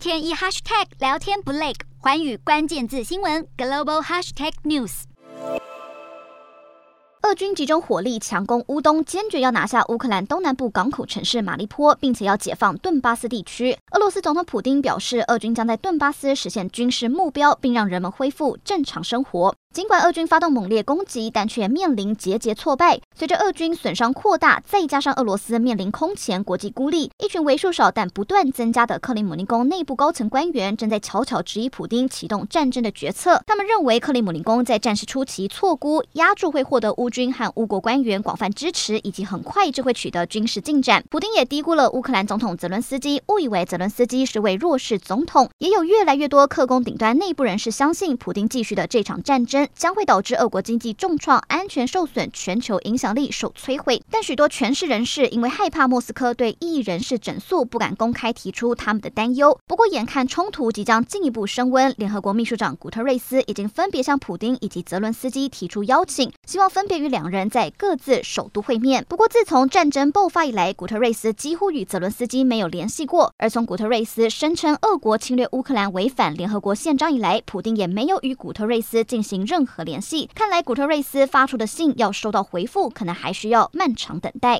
天一 hashtag 聊天不累，寰宇关键字新闻 global hashtag news。俄军集中火力强攻乌东，坚决要拿下乌克兰东南部港口城市马利坡，并且要解放顿巴斯地区。俄罗斯总统普丁表示，俄军将在顿巴斯实现军事目标，并让人们恢复正常生活。尽管俄军发动猛烈攻击，但却面临节节挫败。随着俄军损伤扩大，再加上俄罗斯面临空前国际孤立，一群为数少但不断增加的克里姆林宫内部高层官员正在悄悄质疑普丁启动战争的决策。他们认为克里姆林宫在战事初期错估，压住会获得乌军和乌国官员广泛支持，以及很快就会取得军事进展。普丁也低估了乌克兰总统泽伦斯基，误以为泽伦斯基是位弱势总统。也有越来越多克宫顶端内部人士相信，普丁继续的这场战争。将会导致俄国经济重创、安全受损、全球影响力受摧毁。但许多权势人士因为害怕莫斯科对异议人士整肃，不敢公开提出他们的担忧。不过，眼看冲突即将进一步升温，联合国秘书长古特瑞斯已经分别向普丁以及泽伦斯基提出邀请，希望分别与两人在各自首都会面。不过，自从战争爆发以来，古特瑞斯几乎与泽伦斯基没有联系过。而从古特瑞斯声称俄国侵略乌克兰违反联合国宪章以来，普丁也没有与古特瑞斯进行任何联系，看来古特瑞斯发出的信要收到回复，可能还需要漫长等待。